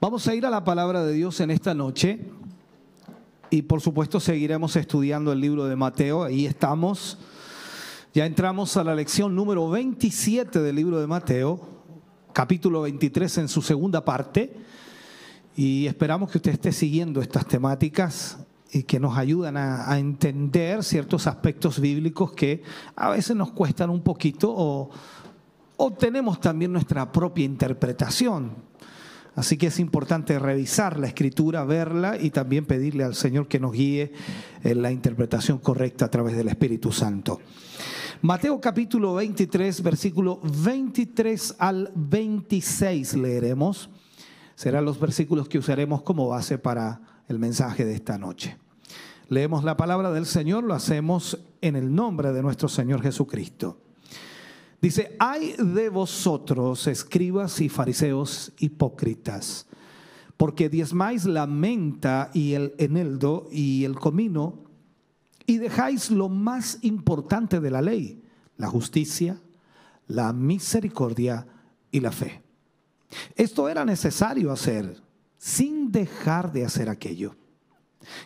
Vamos a ir a la palabra de Dios en esta noche y por supuesto seguiremos estudiando el libro de Mateo. Ahí estamos. Ya entramos a la lección número 27 del libro de Mateo, capítulo 23 en su segunda parte. Y esperamos que usted esté siguiendo estas temáticas y que nos ayudan a, entender ciertos aspectos bíblicos que a veces nos cuestan un poquito o tenemos también nuestra propia interpretación. Así que es importante revisar la escritura, verla y también pedirle al Señor que nos guíe en la interpretación correcta a través del Espíritu Santo. Mateo capítulo 23, versículo 23 al 26 leeremos. Serán los versículos que usaremos como base para el mensaje de esta noche. Leemos la palabra del Señor, lo hacemos en el nombre de nuestro Señor Jesucristo. Dice, hay de vosotros, escribas y fariseos hipócritas, porque diezmáis la menta y el eneldo y el comino, y dejáis lo más importante de la ley, la justicia, la misericordia y la fe. Esto era necesario hacer sin dejar de hacer aquello.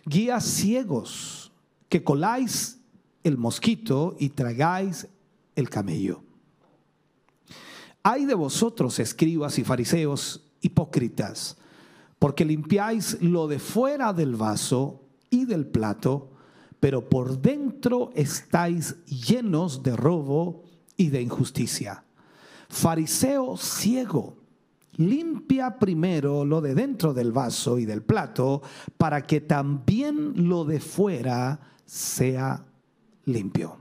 Guías ciegos que coláis el mosquito y tragáis el camello. Hay de vosotros, escribas y fariseos, hipócritas, porque limpiáis lo de fuera del vaso y del plato, pero por dentro estáis llenos de robo y de injusticia. Fariseo ciego, limpia primero lo de dentro del vaso y del plato, para que también lo de fuera sea limpio.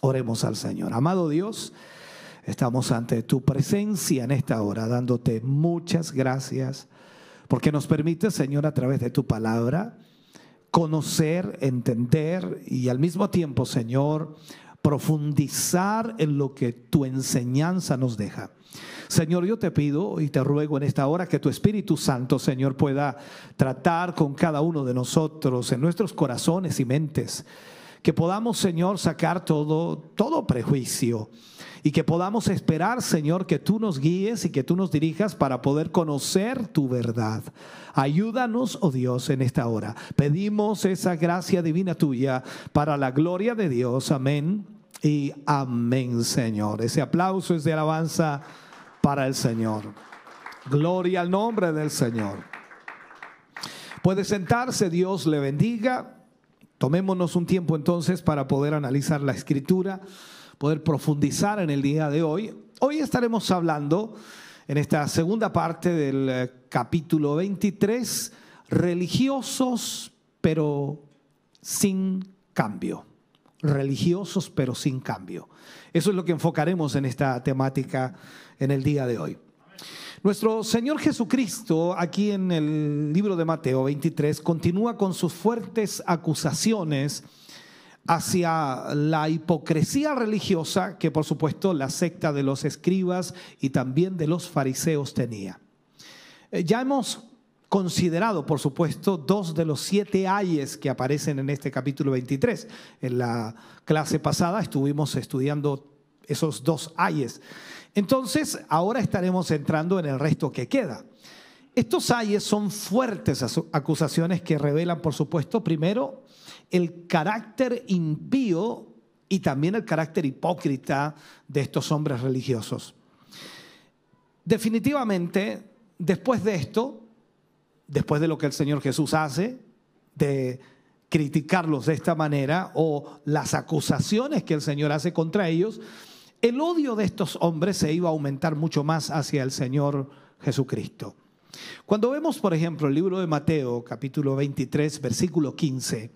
Oremos al Señor. Amado Dios, Estamos ante tu presencia en esta hora, dándote muchas gracias, porque nos permite, Señor, a través de tu palabra, conocer, entender y al mismo tiempo, Señor, profundizar en lo que tu enseñanza nos deja. Señor, yo te pido y te ruego en esta hora que tu Espíritu Santo, Señor, pueda tratar con cada uno de nosotros en nuestros corazones y mentes. Que podamos, Señor, sacar todo, todo prejuicio y que podamos esperar, Señor, que tú nos guíes y que tú nos dirijas para poder conocer tu verdad. Ayúdanos, oh Dios, en esta hora. Pedimos esa gracia divina tuya para la gloria de Dios. Amén y amén, Señor. Ese aplauso es de alabanza para el Señor. Gloria al nombre del Señor. Puede sentarse, Dios le bendiga. Tomémonos un tiempo entonces para poder analizar la escritura poder profundizar en el día de hoy. Hoy estaremos hablando en esta segunda parte del eh, capítulo 23, religiosos pero sin cambio. Religiosos pero sin cambio. Eso es lo que enfocaremos en esta temática en el día de hoy. Nuestro Señor Jesucristo, aquí en el libro de Mateo 23, continúa con sus fuertes acusaciones hacia la hipocresía religiosa que por supuesto la secta de los escribas y también de los fariseos tenía. Eh, ya hemos considerado, por supuesto, dos de los siete ayes que aparecen en este capítulo 23. En la clase pasada estuvimos estudiando esos dos ayes. Entonces, ahora estaremos entrando en el resto que queda. Estos ayes son fuertes acusaciones que revelan, por supuesto, primero, el carácter impío y también el carácter hipócrita de estos hombres religiosos. Definitivamente, después de esto, después de lo que el Señor Jesús hace, de criticarlos de esta manera o las acusaciones que el Señor hace contra ellos, el odio de estos hombres se iba a aumentar mucho más hacia el Señor Jesucristo. Cuando vemos, por ejemplo, el libro de Mateo, capítulo 23, versículo 15,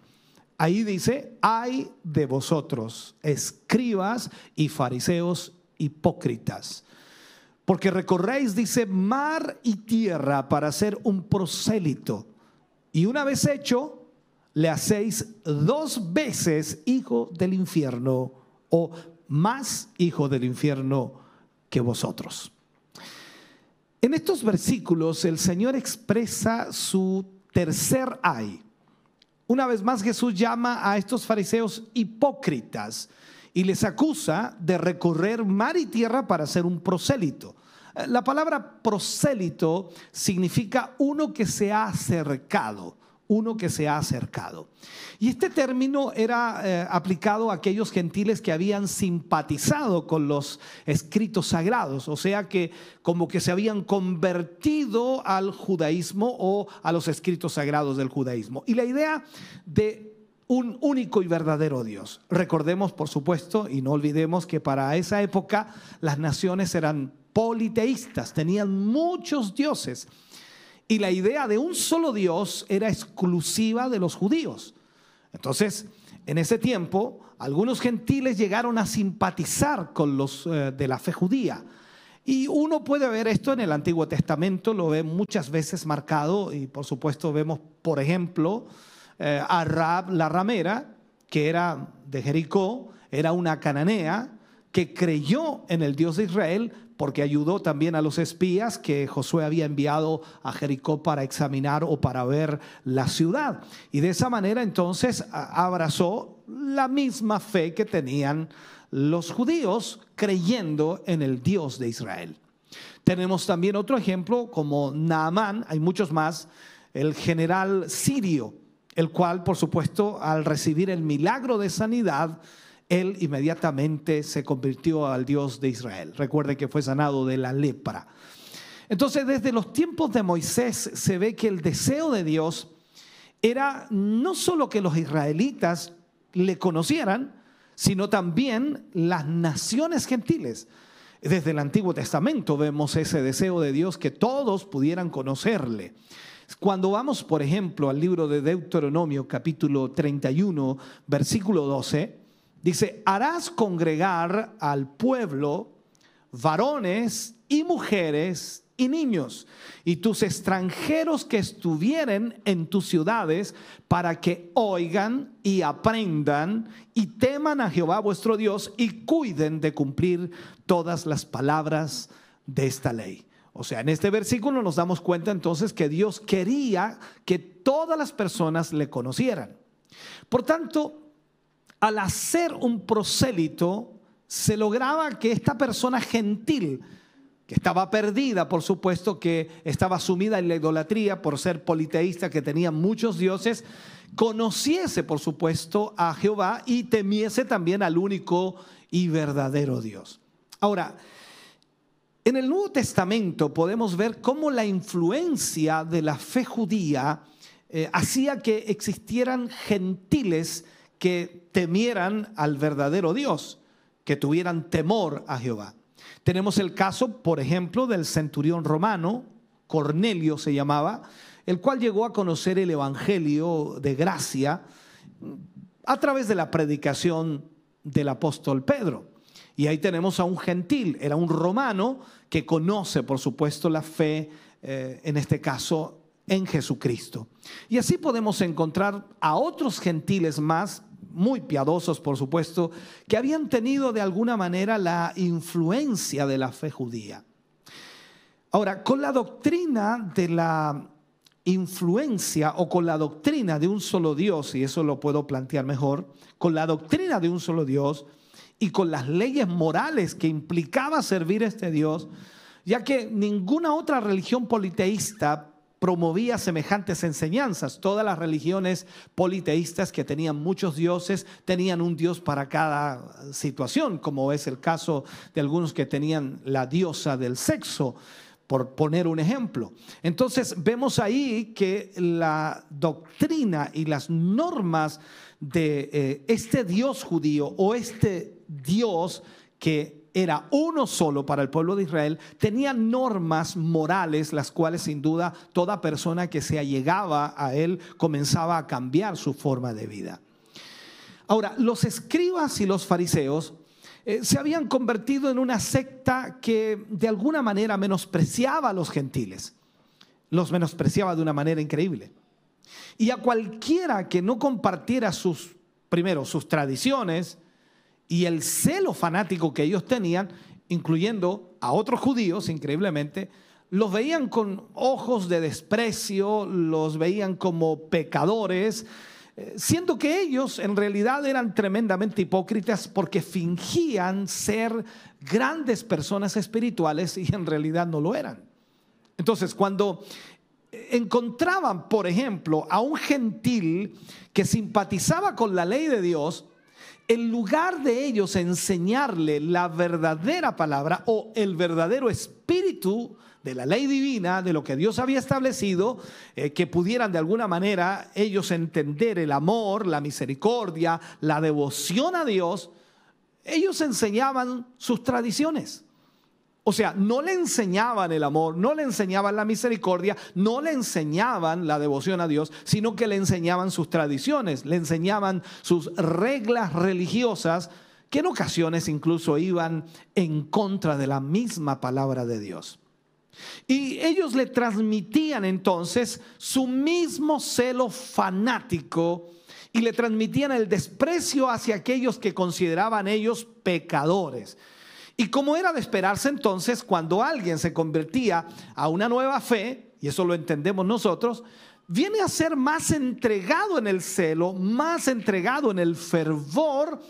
Ahí dice, hay de vosotros, escribas y fariseos hipócritas, porque recorréis, dice, mar y tierra para ser un prosélito y una vez hecho, le hacéis dos veces hijo del infierno o más hijo del infierno que vosotros. En estos versículos el Señor expresa su tercer ay. Una vez más Jesús llama a estos fariseos hipócritas y les acusa de recorrer mar y tierra para ser un prosélito. La palabra prosélito significa uno que se ha acercado uno que se ha acercado. Y este término era eh, aplicado a aquellos gentiles que habían simpatizado con los escritos sagrados, o sea que como que se habían convertido al judaísmo o a los escritos sagrados del judaísmo. Y la idea de un único y verdadero Dios. Recordemos, por supuesto, y no olvidemos que para esa época las naciones eran politeístas, tenían muchos dioses y la idea de un solo Dios era exclusiva de los judíos. Entonces, en ese tiempo, algunos gentiles llegaron a simpatizar con los eh, de la fe judía. Y uno puede ver esto en el Antiguo Testamento, lo ve muchas veces marcado, y por supuesto vemos, por ejemplo, eh, a Rab la ramera, que era de Jericó, era una cananea que creyó en el Dios de Israel, porque ayudó también a los espías que Josué había enviado a Jericó para examinar o para ver la ciudad. Y de esa manera entonces abrazó la misma fe que tenían los judíos creyendo en el Dios de Israel. Tenemos también otro ejemplo como Naamán, hay muchos más, el general sirio, el cual por supuesto al recibir el milagro de sanidad, él inmediatamente se convirtió al Dios de Israel. Recuerde que fue sanado de la lepra. Entonces, desde los tiempos de Moisés se ve que el deseo de Dios era no solo que los israelitas le conocieran, sino también las naciones gentiles. Desde el Antiguo Testamento vemos ese deseo de Dios que todos pudieran conocerle. Cuando vamos, por ejemplo, al libro de Deuteronomio capítulo 31, versículo 12, Dice, harás congregar al pueblo varones y mujeres y niños, y tus extranjeros que estuvieren en tus ciudades, para que oigan y aprendan y teman a Jehová vuestro Dios y cuiden de cumplir todas las palabras de esta ley. O sea, en este versículo nos damos cuenta entonces que Dios quería que todas las personas le conocieran. Por tanto, al hacer un prosélito, se lograba que esta persona gentil, que estaba perdida, por supuesto, que estaba sumida en la idolatría por ser politeísta, que tenía muchos dioses, conociese, por supuesto, a Jehová y temiese también al único y verdadero Dios. Ahora, en el Nuevo Testamento podemos ver cómo la influencia de la fe judía eh, hacía que existieran gentiles que temieran al verdadero Dios, que tuvieran temor a Jehová. Tenemos el caso, por ejemplo, del centurión romano, Cornelio se llamaba, el cual llegó a conocer el Evangelio de gracia a través de la predicación del apóstol Pedro. Y ahí tenemos a un gentil, era un romano que conoce, por supuesto, la fe, eh, en este caso, en Jesucristo. Y así podemos encontrar a otros gentiles más muy piadosos por supuesto, que habían tenido de alguna manera la influencia de la fe judía. Ahora, con la doctrina de la influencia o con la doctrina de un solo Dios, y eso lo puedo plantear mejor, con la doctrina de un solo Dios y con las leyes morales que implicaba servir a este Dios, ya que ninguna otra religión politeísta promovía semejantes enseñanzas. Todas las religiones politeístas que tenían muchos dioses tenían un dios para cada situación, como es el caso de algunos que tenían la diosa del sexo por poner un ejemplo. Entonces vemos ahí que la doctrina y las normas de eh, este Dios judío o este Dios que era uno solo para el pueblo de Israel, tenía normas morales, las cuales sin duda toda persona que se allegaba a él comenzaba a cambiar su forma de vida. Ahora, los escribas y los fariseos eh, se habían convertido en una secta que de alguna manera menospreciaba a los gentiles, los menospreciaba de una manera increíble. Y a cualquiera que no compartiera sus, primero, sus tradiciones y el celo fanático que ellos tenían, incluyendo a otros judíos, increíblemente, los veían con ojos de desprecio, los veían como pecadores, eh, siendo que ellos en realidad eran tremendamente hipócritas porque fingían ser grandes personas espirituales y en realidad no lo eran. Entonces, cuando encontraban, por ejemplo, a un gentil que simpatizaba con la ley de Dios, en lugar de ellos enseñarle la verdadera palabra o el verdadero espíritu de la ley divina, de lo que Dios había establecido, eh, que pudieran de alguna manera ellos entender el amor, la misericordia, la devoción a Dios, ellos enseñaban sus tradiciones. O sea, no le enseñaban el amor, no le enseñaban la misericordia, no le enseñaban la devoción a Dios, sino que le enseñaban sus tradiciones, le enseñaban sus reglas religiosas, que en ocasiones incluso iban en contra de la misma palabra de Dios. Y ellos le transmitían entonces su mismo celo fanático y le transmitían el desprecio hacia aquellos que consideraban ellos pecadores. Y como era de esperarse entonces, cuando alguien se convertía a una nueva fe, y eso lo entendemos nosotros, viene a ser más entregado en el celo, más entregado en el fervor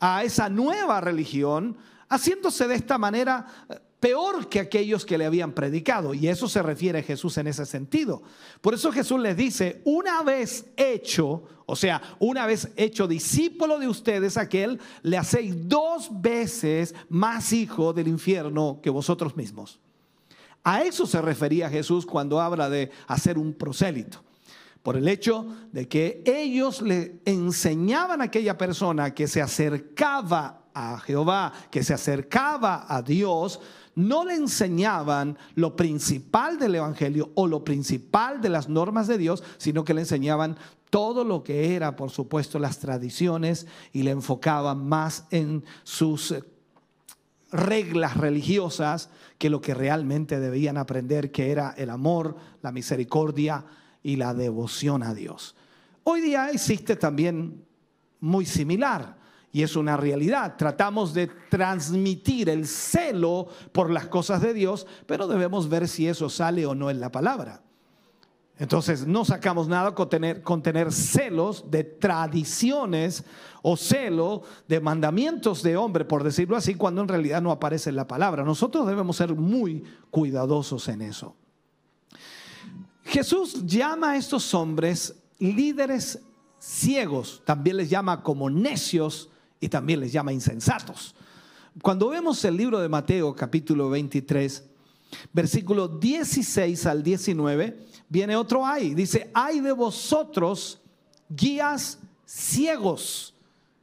a esa nueva religión, haciéndose de esta manera peor que aquellos que le habían predicado. Y eso se refiere a Jesús en ese sentido. Por eso Jesús les dice, una vez hecho, o sea, una vez hecho discípulo de ustedes, aquel, le hacéis dos veces más hijo del infierno que vosotros mismos. A eso se refería Jesús cuando habla de hacer un prosélito. Por el hecho de que ellos le enseñaban a aquella persona que se acercaba a Jehová, que se acercaba a Dios, no le enseñaban lo principal del Evangelio o lo principal de las normas de Dios, sino que le enseñaban todo lo que era, por supuesto, las tradiciones y le enfocaban más en sus eh, reglas religiosas que lo que realmente debían aprender, que era el amor, la misericordia y la devoción a Dios. Hoy día existe también muy similar. Y es una realidad. Tratamos de transmitir el celo por las cosas de Dios, pero debemos ver si eso sale o no en la palabra. Entonces, no sacamos nada con tener, celos de tradiciones o celo de mandamientos de hombre, por decirlo así, cuando en realidad no aparece en la palabra. Nosotros debemos ser muy cuidadosos en eso. Jesús llama a estos hombres líderes ciegos, también les llama como necios y también les llama insensatos. Cuando vemos el libro de Mateo capítulo 23, versículo 16 al 19, viene otro ay. Dice, ay de vosotros, guías ciegos,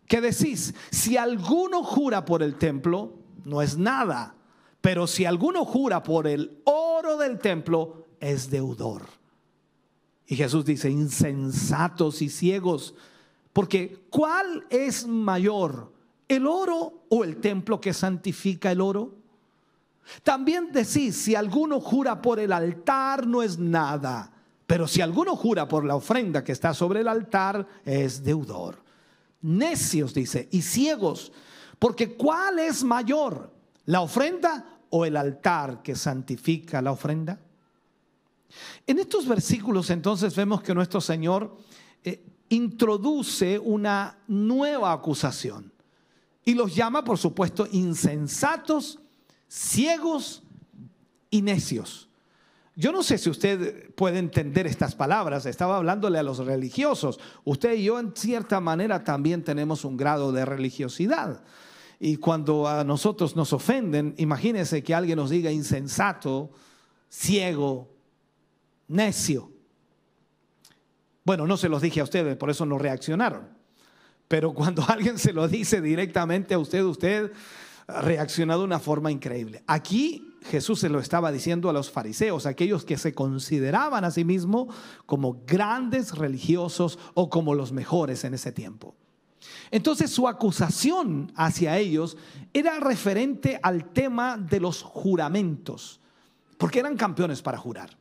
que decís, si alguno jura por el templo, no es nada, pero si alguno jura por el oro del templo, es deudor. Y Jesús dice, insensatos y ciegos, porque ¿cuál es mayor, el oro o el templo que santifica el oro? También decís, si alguno jura por el altar no es nada, pero si alguno jura por la ofrenda que está sobre el altar es deudor. Necios, dice, y ciegos, porque ¿cuál es mayor, la ofrenda o el altar que santifica la ofrenda? En estos versículos entonces vemos que nuestro Señor eh, introduce una nueva acusación y los llama, por supuesto, insensatos, ciegos y necios. Yo no sé si usted puede entender estas palabras, estaba hablándole a los religiosos. Usted y yo en cierta manera también tenemos un grado de religiosidad. Y cuando a nosotros nos ofenden, imagínese que alguien nos diga insensato, ciego, necio. Bueno, no se los dije a ustedes, por eso no reaccionaron. Pero cuando alguien se lo dice directamente a usted, usted reaccionado de una forma increíble. Aquí Jesús se lo estaba diciendo a los fariseos, aquellos que se consideraban a sí mismos como grandes religiosos o como los mejores en ese tiempo. Entonces su acusación hacia ellos era referente al tema de los juramentos, porque eran campeones para jurar.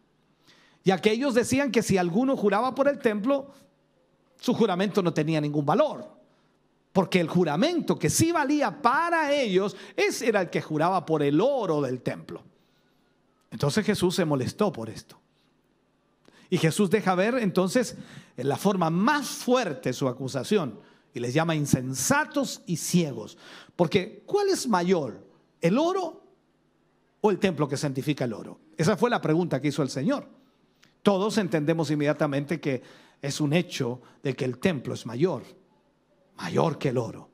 Y aquellos decían que si alguno juraba por el templo, su juramento no tenía ningún valor. Porque el juramento que sí valía para ellos, ese era el que juraba por el oro del templo. Entonces Jesús se molestó por esto. Y Jesús deja ver entonces en la forma más fuerte su acusación y les llama insensatos y ciegos. Porque ¿cuál es mayor? ¿El oro o el templo que santifica el oro? Esa fue la pregunta que hizo el Señor. Todos entendemos inmediatamente que es un hecho de que el templo es mayor, mayor que el oro.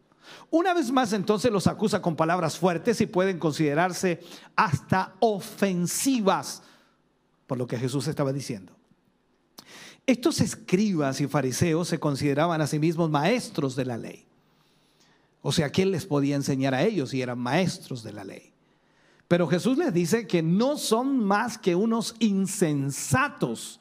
Una vez más entonces los acusa con palabras fuertes y pueden considerarse hasta ofensivas por lo que Jesús estaba diciendo. Estos escribas y fariseos se consideraban a sí mismos maestros de la ley. O sea, ¿quién les podía enseñar a ellos si eran maestros de la ley? Pero Jesús les dice que no son más que unos insensatos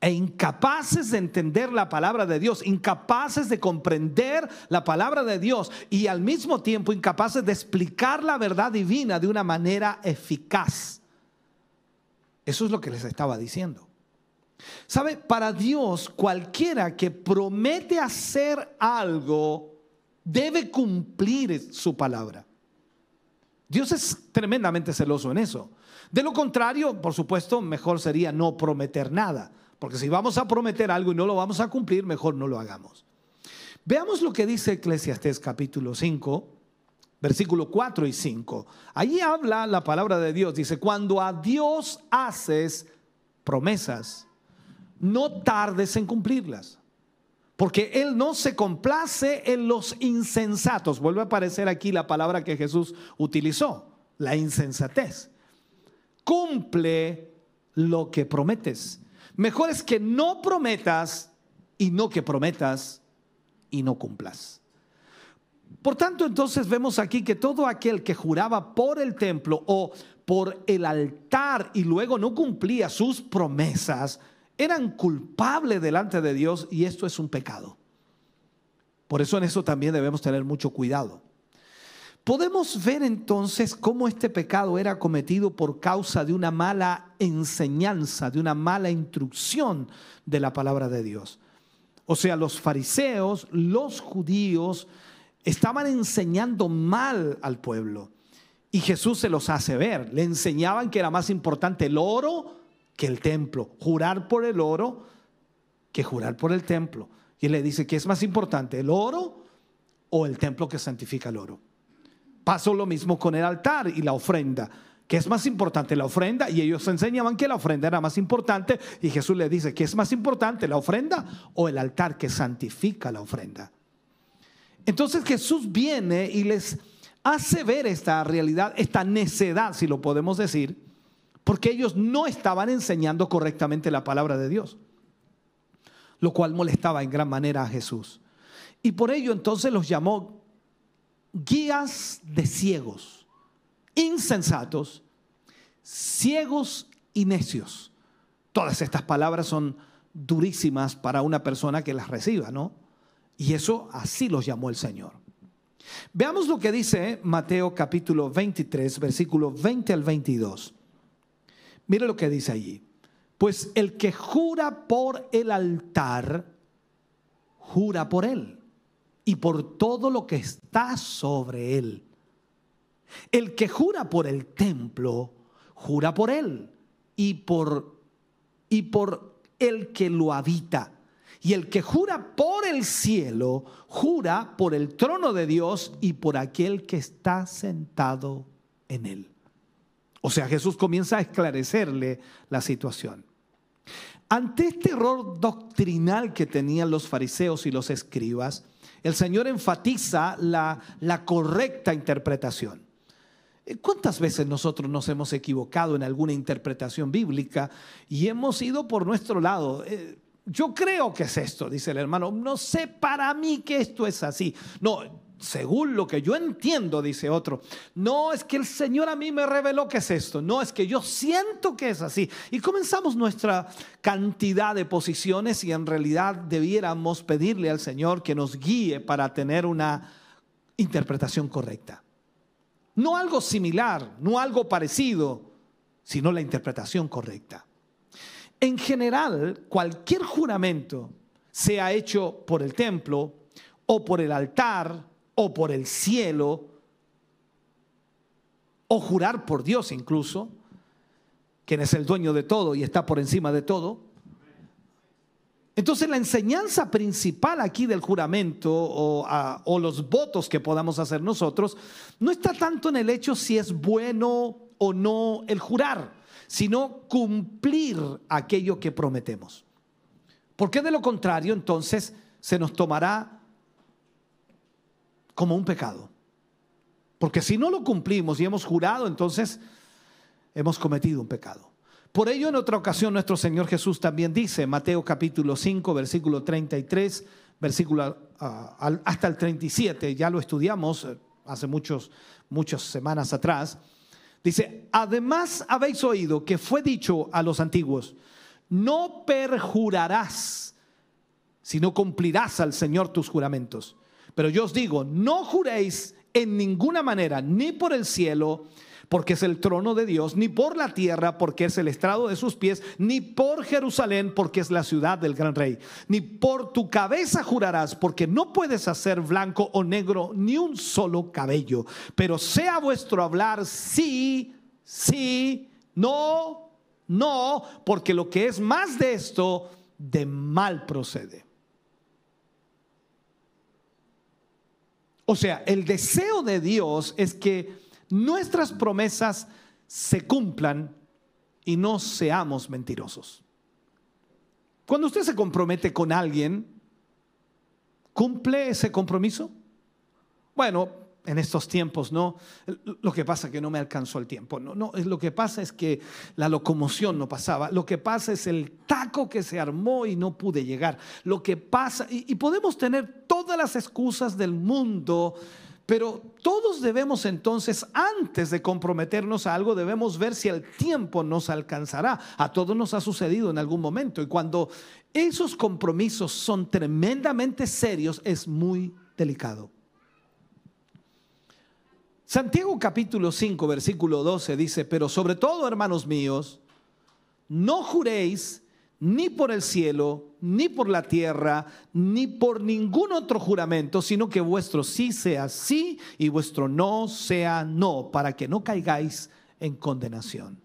e incapaces de entender la palabra de Dios, incapaces de comprender la palabra de Dios y al mismo tiempo incapaces de explicar la verdad divina de una manera eficaz. Eso es lo que les estaba diciendo. ¿Sabe? Para Dios, cualquiera que promete hacer algo debe cumplir su palabra. Dios es tremendamente celoso en eso. De lo contrario, por supuesto, mejor sería no prometer nada. Porque si vamos a prometer algo y no lo vamos a cumplir, mejor no lo hagamos. Veamos lo que dice Eclesiastés capítulo 5, versículo 4 y 5. Allí habla la palabra de Dios. Dice, cuando a Dios haces promesas, no tardes en cumplirlas. Porque Él no se complace en los insensatos. Vuelve a aparecer aquí la palabra que Jesús utilizó, la insensatez. Cumple lo que prometes. Mejor es que no prometas y no que prometas y no cumplas. Por tanto, entonces vemos aquí que todo aquel que juraba por el templo o por el altar y luego no cumplía sus promesas, eran culpables delante de Dios y esto es un pecado. Por eso en eso también debemos tener mucho cuidado. Podemos ver entonces cómo este pecado era cometido por causa de una mala enseñanza, de una mala instrucción de la palabra de Dios. O sea, los fariseos, los judíos, estaban enseñando mal al pueblo. Y Jesús se los hace ver. Le enseñaban que era más importante el oro que el templo. Jurar por el oro que jurar por el templo. Y él le dice que es más importante, el oro o el templo que santifica el oro. Pasó lo mismo con el altar y la ofrenda. que es más importante la ofrenda? Y ellos enseñaban que la ofrenda era más importante. Y Jesús le dice, que es más importante la ofrenda o el altar que santifica la ofrenda? Entonces Jesús viene y les hace ver esta realidad, esta necedad, si lo podemos decir, porque ellos no estaban enseñando correctamente la palabra de Dios, lo cual molestaba en gran manera a Jesús. Y por ello entonces los llamó guías de ciegos, insensatos, ciegos y necios. Todas estas palabras son durísimas para una persona que las reciba, ¿no? Y eso así los llamó el Señor. Veamos lo que dice Mateo capítulo 23, versículo 20 al 22. Mire lo que dice allí. Pues el que jura por el altar, jura por él y por todo lo que está sobre él. El que jura por el templo, jura por él y por, y por el que lo habita. Y el que jura por el cielo, jura por el trono de Dios y por aquel que está sentado en él. O sea, Jesús comienza a esclarecerle la situación. Ante este error doctrinal que tenían los fariseos y los escribas, el Señor enfatiza la, correcta interpretación. Eh, ¿Cuántas veces nosotros nos hemos equivocado en alguna interpretación bíblica y hemos ido por nuestro lado? Eh, yo creo que es esto, dice el hermano. No sé para mí que esto es así. No, según lo que yo entiendo, dice otro, no es que el Señor a mí me reveló que es esto, no es que yo siento que es así. Y comenzamos nuestra cantidad de posiciones y en realidad debiéramos pedirle al Señor que nos guíe para tener una interpretación correcta. No algo similar, no algo parecido, sino la interpretación correcta. En general, cualquier juramento, sea hecho por el templo o por el altar o por el cielo, o jurar por Dios incluso, quien es el dueño de todo y está por encima de todo. Entonces la enseñanza principal aquí del juramento o, o, los votos que podamos hacer nosotros no está tanto en el hecho si es bueno o no el jurar, sino cumplir aquello que prometemos. Porque de lo contrario entonces se nos tomará como un pecado. Porque si no lo cumplimos y hemos jurado, entonces hemos cometido un pecado. Por ello, en otra ocasión, nuestro Señor Jesús también dice, Mateo capítulo 5, versículo 33, versículo uh, hasta el 37, ya lo estudiamos eh, hace muchos, muchas semanas atrás, dice, además habéis oído que fue dicho a los antiguos, no perjurarás, sino cumplirás al Señor tus juramentos. Pero yo os digo, no juréis en ninguna manera, ni por el cielo, porque es el trono de Dios, ni por la tierra, porque es el estrado de sus pies, ni por Jerusalén, porque es la ciudad del gran rey, ni por tu cabeza jurarás, porque no puedes hacer blanco o negro ni un solo cabello, pero sea vuestro hablar sí, sí, no, no, porque lo que es más de esto, de mal procede. O sea, el deseo de Dios es que nuestras promesas se cumplan y no seamos mentirosos. Cuando usted se compromete con alguien, ¿cumple ese compromiso? Bueno, en estos tiempos, ¿no? Lo que pasa es que no me alcanzó el tiempo. No, no, lo que pasa es que la locomoción no pasaba. Lo que pasa es el taco que se armó y no pude llegar. Lo que pasa, y, y podemos tener todas las excusas del mundo, pero todos debemos entonces, antes de comprometernos a algo, debemos ver si el tiempo nos alcanzará. A todos nos ha sucedido en algún momento. Y cuando esos compromisos son tremendamente serios, es muy delicado. Santiago capítulo 5, versículo 12 dice, pero sobre todo, hermanos míos, no juréis ni por el cielo, ni por la tierra, ni por ningún otro juramento, sino que vuestro sí sea sí y vuestro no sea no, para que no caigáis en condenación.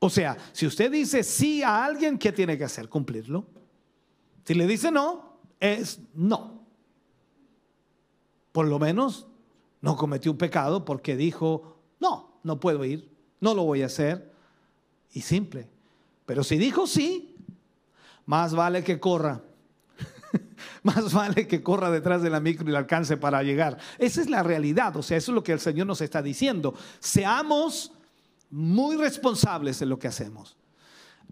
O sea, si usted dice sí a alguien, ¿qué tiene que hacer? Cumplirlo. Si le dice no, es no. Por lo menos no cometió un pecado porque dijo, no, no puedo ir, no lo voy a hacer. Y simple. Pero si dijo sí, más vale que corra. más vale que corra detrás de la micro y la alcance para llegar. Esa es la realidad. O sea, eso es lo que el Señor nos está diciendo. Seamos muy responsables en lo que hacemos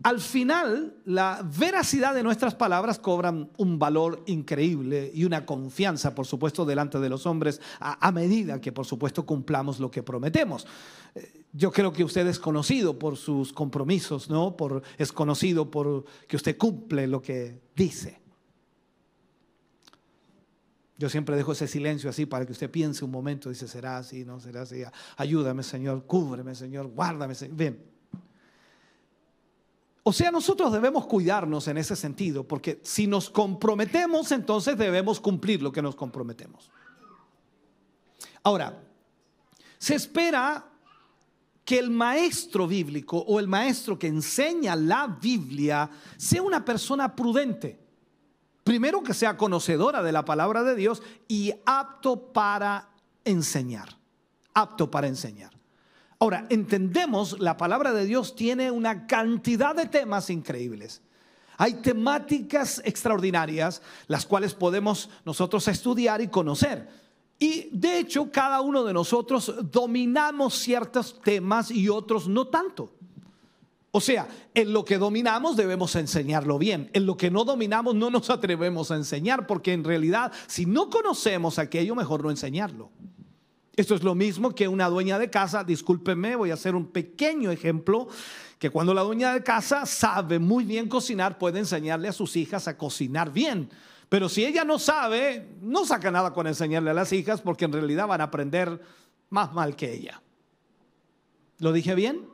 al final la veracidad de nuestras palabras cobran un valor increíble y una confianza, por supuesto, delante de los hombres a, medida que, por supuesto, cumplamos lo que prometemos. Eh, yo creo que usted es conocido por sus compromisos, ¿no? Por, es conocido por que usted cumple lo que dice. Yo siempre dejo ese silencio así para que usted piense un momento, dice, será así, no será así. Ayúdame, Señor, cúbreme, Señor, guárdame, Señor. Bien. O sea, nosotros debemos cuidarnos en ese sentido, porque si nos comprometemos, entonces debemos cumplir lo que nos comprometemos. Ahora, se espera que el maestro bíblico o el maestro que enseña la Biblia sea una persona prudente. Primero que sea conocedora de la palabra de Dios y apto para enseñar. Apto para enseñar. Ahora, entendemos, la palabra de Dios tiene una cantidad de temas increíbles. Hay temáticas extraordinarias, las cuales podemos nosotros estudiar y conocer. Y de hecho, cada uno de nosotros dominamos ciertos temas y otros no tanto. O sea, en lo que dominamos debemos enseñarlo bien. En lo que no dominamos no nos atrevemos a enseñar, porque en realidad, si no conocemos aquello, mejor no enseñarlo. Esto es lo mismo que una dueña de casa, discúlpenme, voy a hacer un pequeño ejemplo, que cuando la dueña de casa sabe muy bien cocinar, puede enseñarle a sus hijas a cocinar bien. Pero si ella no sabe, no saca nada con enseñarle a las hijas porque en realidad van a aprender más mal que ella. ¿Lo dije bien?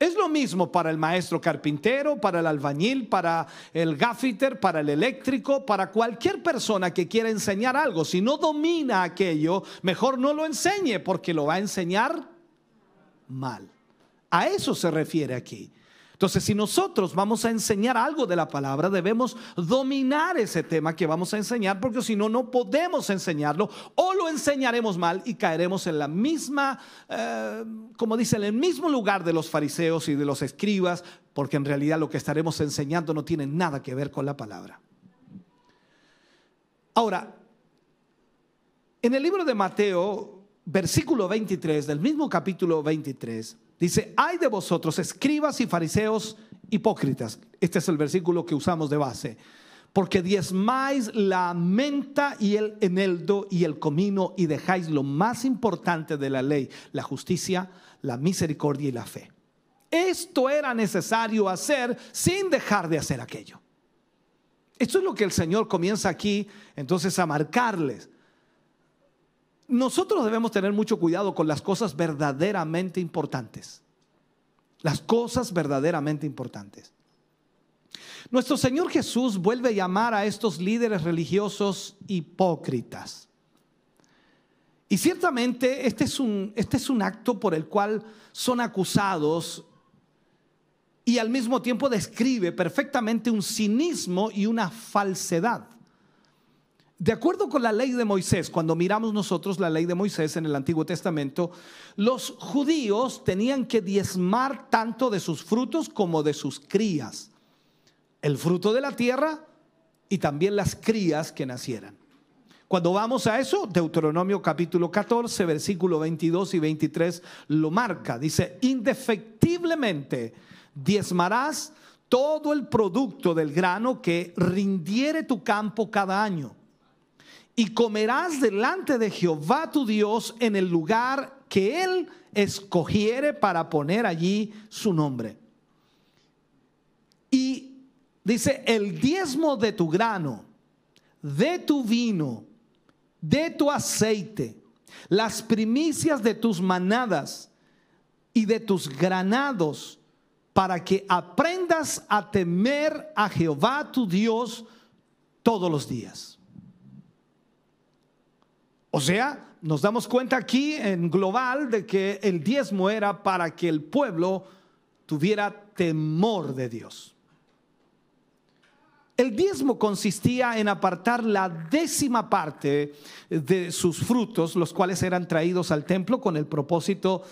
Es lo mismo para el maestro carpintero, para el albañil, para el gaffiter, para el eléctrico, para cualquier persona que quiera enseñar algo. Si no domina aquello, mejor no lo enseñe porque lo va a enseñar mal. A eso se refiere aquí. Entonces, si nosotros vamos a enseñar algo de la palabra, debemos dominar ese tema que vamos a enseñar, porque si no, no podemos enseñarlo o lo enseñaremos mal y caeremos en la misma, eh, como dice, en el mismo lugar de los fariseos y de los escribas, porque en realidad lo que estaremos enseñando no tiene nada que ver con la palabra. Ahora, en el libro de Mateo, versículo 23, del mismo capítulo 23, Dice, hay de vosotros, escribas y fariseos hipócritas. Este es el versículo que usamos de base. Porque diezmáis la menta y el eneldo y el comino y dejáis lo más importante de la ley, la justicia, la misericordia y la fe. Esto era necesario hacer sin dejar de hacer aquello. Esto es lo que el Señor comienza aquí entonces a marcarles. Nosotros debemos tener mucho cuidado con las cosas verdaderamente importantes. Las cosas verdaderamente importantes. Nuestro Señor Jesús vuelve a llamar a estos líderes religiosos hipócritas. Y ciertamente este es un, este es un acto por el cual son acusados y al mismo tiempo describe perfectamente un cinismo y una falsedad. De acuerdo con la ley de Moisés, cuando miramos nosotros la ley de Moisés en el Antiguo Testamento, los judíos tenían que diezmar tanto de sus frutos como de sus crías. El fruto de la tierra y también las crías que nacieran. Cuando vamos a eso, Deuteronomio capítulo 14, versículo 22 y 23 lo marca. Dice, indefectiblemente diezmarás todo el producto del grano que rindiere tu campo cada año y comerás delante de Jehová tu Dios en el lugar que Él escogiere para poner allí su nombre. Y dice, el diezmo de tu grano, de tu vino, de tu aceite, las primicias de tus manadas y de tus granados, para que aprendas a temer a Jehová tu Dios todos los días. O sea, nos damos cuenta aquí en global de que el diezmo era para que el pueblo tuviera temor de Dios. El diezmo consistía en apartar la décima parte de sus frutos, los cuales eran traídos al templo con el propósito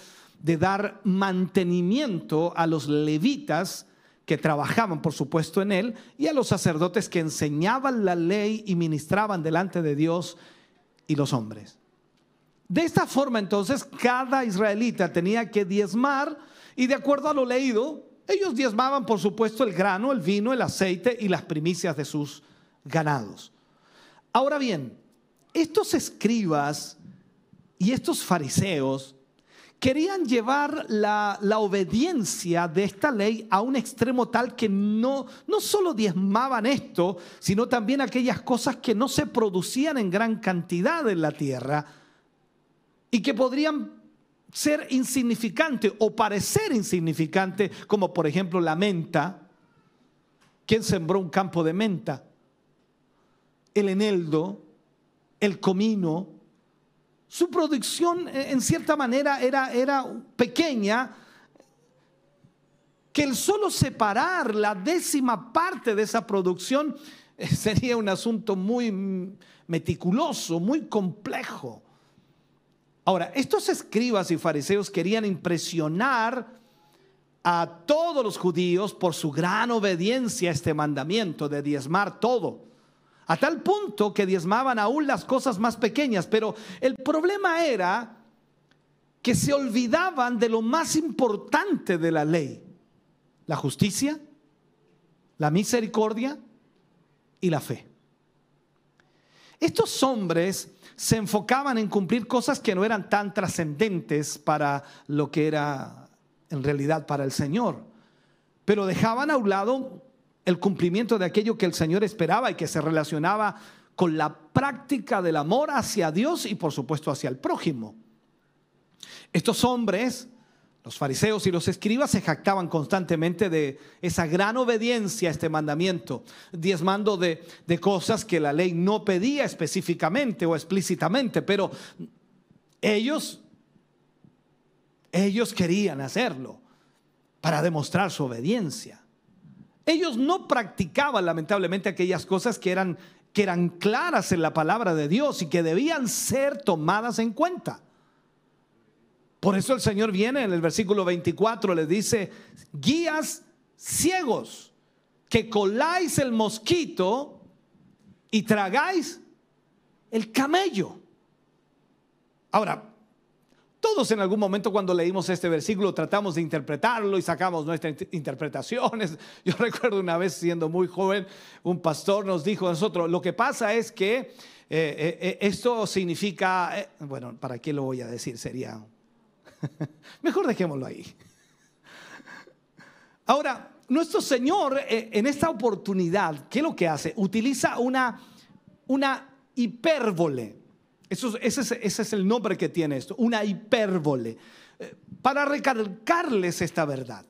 de dar mantenimiento a los levitas que trabajaban, por supuesto, en él, y a los sacerdotes que enseñaban la ley y ministraban delante de Dios y los hombres. De esta forma entonces cada israelita tenía que diezmar y de acuerdo a lo leído, ellos diezmaban por supuesto el grano, el vino, el aceite y las primicias de sus ganados. Ahora bien, estos escribas y estos fariseos querían llevar la, obediencia de esta ley a un extremo tal que no, no solo diezmaban esto, sino también aquellas cosas que no se producían en gran cantidad en la tierra y que podrían ser insignificantes o parecer insignificantes, como por ejemplo la menta. ¿Quién sembró un campo de menta? El eneldo, el comino, su producción eh, en cierta manera era, era pequeña, que el solo separar la décima parte de esa producción eh, sería un asunto muy meticuloso, muy complejo. Ahora, estos escribas y fariseos querían impresionar a todos los judíos por su gran obediencia a este mandamiento de diezmar todo a tal punto que diezmaban aún las cosas más pequeñas, pero el problema era que se olvidaban de lo más importante de la ley, la justicia, la misericordia y la fe. Estos hombres se enfocaban en cumplir cosas que no eran tan trascendentes para lo que era en realidad para el Señor, pero dejaban a un lado el cumplimiento de aquello que el Señor esperaba y que se relacionaba con la práctica del amor hacia Dios y por supuesto hacia el prójimo. Estos hombres, Los fariseos y los escribas se jactaban constantemente de esa gran obediencia a este mandamiento, diezmando de, de cosas que la ley no pedía específicamente o explícitamente, pero ellos, ellos querían hacerlo para demostrar su obediencia. Ellos no practicaban lamentablemente aquellas cosas que eran, claras en la palabra de Dios y que debían ser tomadas en cuenta. Por eso el Señor viene en el versículo 24, le dice, guías ciegos, que coláis el mosquito y tragáis el camello. Ahora, todos en algún momento cuando leímos este versículo tratamos de interpretarlo y sacamos nuestras interpretaciones. Yo recuerdo una vez siendo muy joven, un pastor nos dijo a nosotros, lo que pasa es que eh, eh, eh, esto significa, bueno, ¿para qué lo voy a decir? Sería Mejor dejémoslo ahí. Ahora, nuestro Señor en esta oportunidad, ¿qué es lo que hace? Utiliza una, una hipérbole. Eso, ese, es, ese, es, el nombre que tiene esto, una hipérbole, eh, para recalcarles esta verdad.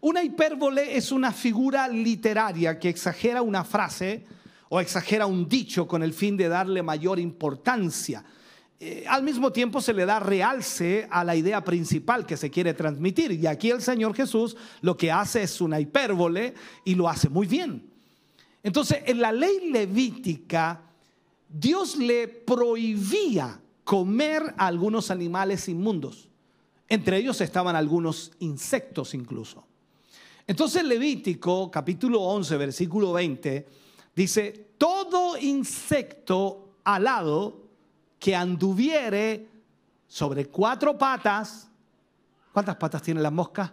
Una hipérbole es una figura literaria que exagera una frase o exagera un dicho con el fin de darle mayor importancia. Eh, al mismo tiempo se le da realce a la idea principal que se quiere transmitir. Y aquí el Señor Jesús lo que hace es una hipérbole y lo hace muy bien. Entonces, en la ley levítica, Dios le prohibía comer a algunos animales inmundos. Entre ellos estaban algunos insectos incluso. Entonces Levítico capítulo 11 versículo 20 dice, todo insecto alado que anduviere sobre cuatro patas. ¿Cuántas patas tiene la mosca?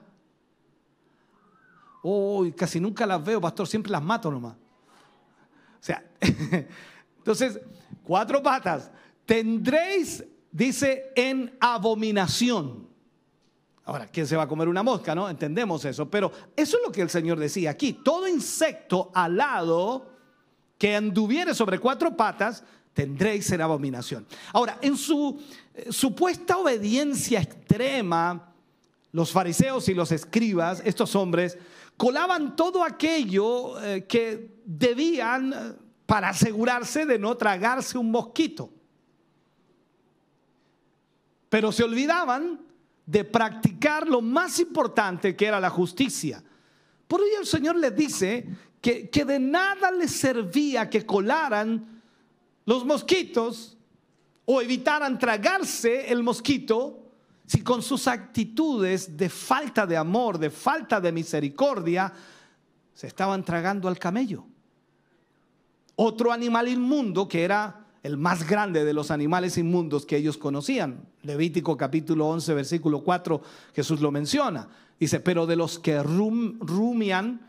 Uy, casi nunca las veo, pastor, siempre las mato nomás. O sea, entonces, cuatro patas. Tendréis, dice, en abominación. Ahora, ¿quién se va a comer una mosca? No entendemos eso, pero eso es lo que el Señor decía aquí. Todo insecto alado que anduviere sobre cuatro patas tendréis en abominación. Ahora, en su eh, supuesta obediencia extrema, los fariseos y los escribas, estos hombres, colaban todo aquello eh, que debían eh, para asegurarse de no tragarse un mosquito. Pero se olvidaban de practicar lo más importante que era la justicia. Por ello el Señor les dice que, que de nada les servía que colaran los mosquitos o evitaran tragarse el mosquito si con sus actitudes de falta de amor, de falta de misericordia, se estaban tragando al camello. Otro animal inmundo que era el más grande de los animales inmundos que ellos conocían. Levítico capítulo 11, versículo 4, Jesús lo menciona. Dice, pero de los que rumian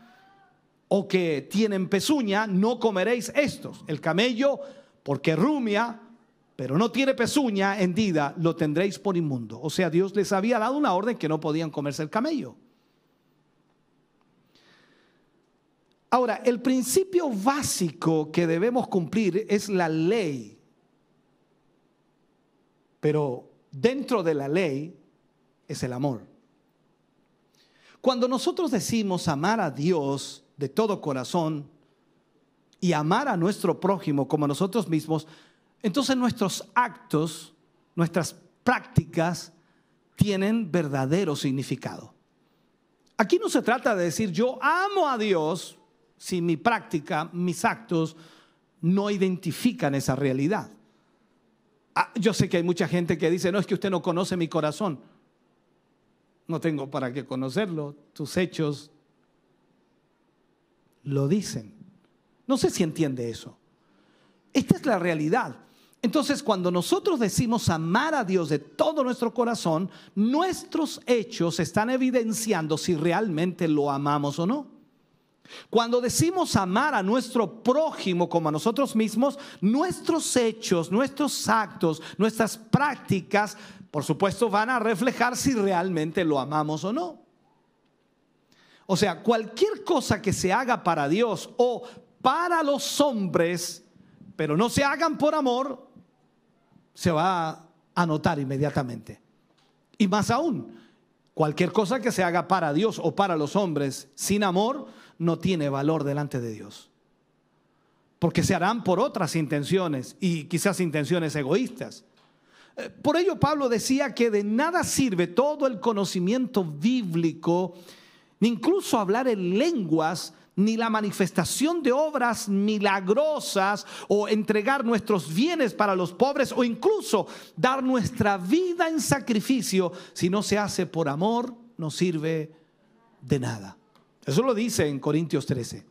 o que tienen pezuña, no comeréis estos. El camello porque rumia, pero no tiene pezuña hendida, lo tendréis por inmundo. O sea, Dios les había dado una orden que no podían comerse el camello. Ahora, el principio básico que debemos cumplir es la ley. Pero dentro de la ley es el amor. Cuando nosotros decimos amar a Dios de todo corazón, y amar a nuestro prójimo como nosotros mismos, entonces nuestros actos, nuestras prácticas tienen verdadero significado. Aquí no se trata de decir yo amo a Dios si mi práctica, mis actos no identifican esa realidad. Ah, yo sé que hay mucha gente que dice, no es que usted no conoce mi corazón. No tengo para qué conocerlo. Tus hechos lo dicen. No sé si entiende eso. Esta es la realidad. Entonces, cuando nosotros decimos amar a Dios de todo nuestro corazón, nuestros hechos están evidenciando si realmente lo amamos o no. Cuando decimos amar a nuestro prójimo como a nosotros mismos, nuestros hechos, nuestros actos, nuestras prácticas, por supuesto, van a reflejar si realmente lo amamos o no. O sea, cualquier cosa que se haga para Dios o para los hombres, pero no se hagan por amor, se va a notar inmediatamente. Y más aún, Cualquier cosa que se haga para Dios o para los hombres sin amor no tiene valor delante de Dios. Porque se harán por otras intenciones y quizás intenciones egoístas. Eh, por ello Pablo decía que de nada sirve todo el conocimiento bíblico, ni incluso hablar en lenguas, ni la manifestación de obras milagrosas o entregar nuestros bienes para los pobres o incluso dar nuestra vida en sacrificio, si no se hace por amor, no sirve de nada. Eso lo dice en Corintios 13.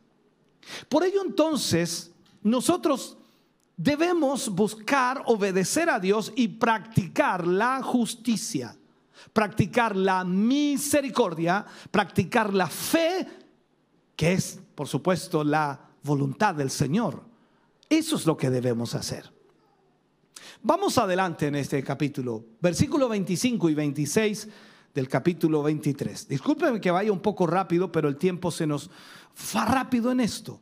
Por ello entonces, nosotros debemos buscar obedecer a Dios y practicar la justicia, practicar la misericordia, practicar la fe que es, por supuesto, la voluntad del Señor. Eso es lo que debemos hacer. Vamos adelante en este capítulo, versículo 25 y 26 del capítulo 23. Discúlpenme que vaya un poco rápido, pero el tiempo se nos va rápido en esto.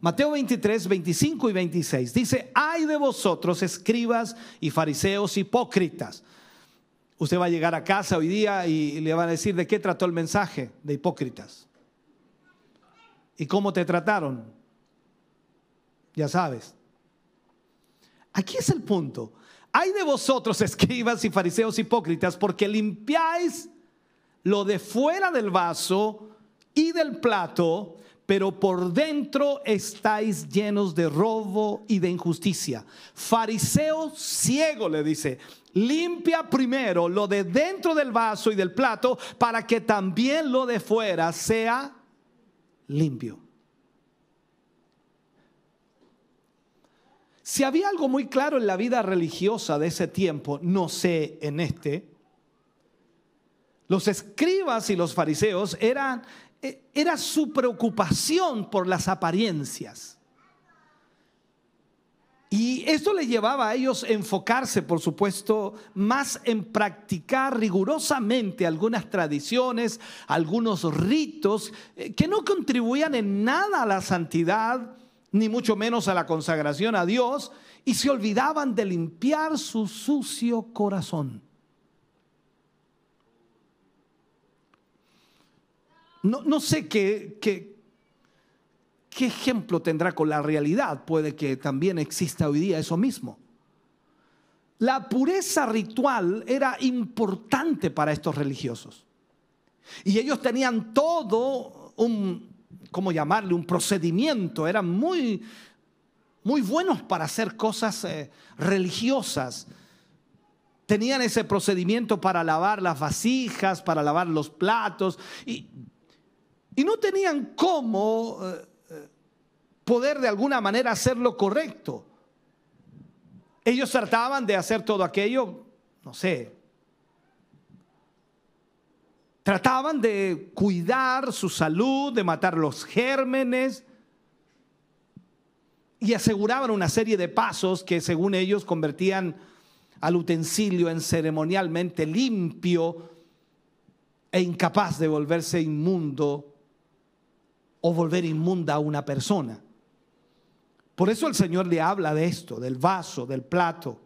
Mateo 23, 25 y 26 dice, ay de vosotros, escribas y fariseos hipócritas. Usted va a llegar a casa hoy día y le van a decir de qué trató el mensaje de hipócritas. ¿Y cómo te trataron? Ya sabes. Aquí es el punto. Hay de vosotros, escribas y fariseos hipócritas, porque limpiáis lo de fuera del vaso y del plato, pero por dentro estáis llenos de robo y de injusticia. Fariseo ciego le dice, limpia primero lo de dentro del vaso y del plato para que también lo de fuera sea limpio. Si había algo muy claro en la vida religiosa de ese tiempo, no sé en este, los escribas y los fariseos eran, e, era su preocupación por las apariencias. Y esto le llevaba a ellos a enfocarse, por supuesto, más en practicar rigurosamente algunas tradiciones, algunos ritos eh, que no contribuían en nada a la santidad, ni mucho menos a la consagración a Dios, y se olvidaban de limpiar su sucio corazón. No, no sé qué, qué, ¿qué ejemplo tendrá con la realidad? Puede que también exista hoy día eso mismo. La pureza ritual era importante para estos religiosos. Y ellos tenían todo un, ¿cómo llamarle? Un procedimiento. Eran muy, muy buenos para hacer cosas eh, religiosas. Tenían ese procedimiento para lavar las vasijas, para lavar los platos. Y, y no tenían cómo... Eh, poder de alguna manera hacer lo correcto. Ellos trataban de hacer todo aquello, no sé, trataban de cuidar su salud, de matar los gérmenes y aseguraban una serie de pasos que según ellos convertían al utensilio en ceremonialmente limpio e incapaz de volverse inmundo o volver inmunda a una persona. Por eso el Señor le habla de esto, del vaso, del plato.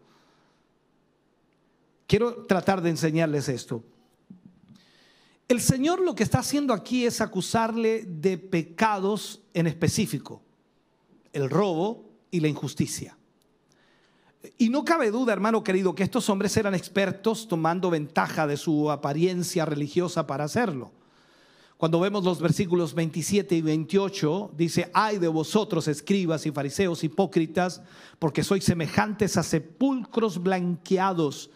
Quiero tratar de enseñarles esto. El Señor lo que está haciendo aquí es acusarle de pecados en específico, el robo y la injusticia. Y no cabe duda, hermano querido, que estos hombres eran expertos tomando ventaja de su apariencia religiosa para hacerlo. Cuando vemos los versículos 27 y 28, dice, ay de vosotros escribas y fariseos hipócritas, porque sois semejantes a sepulcros blanqueados,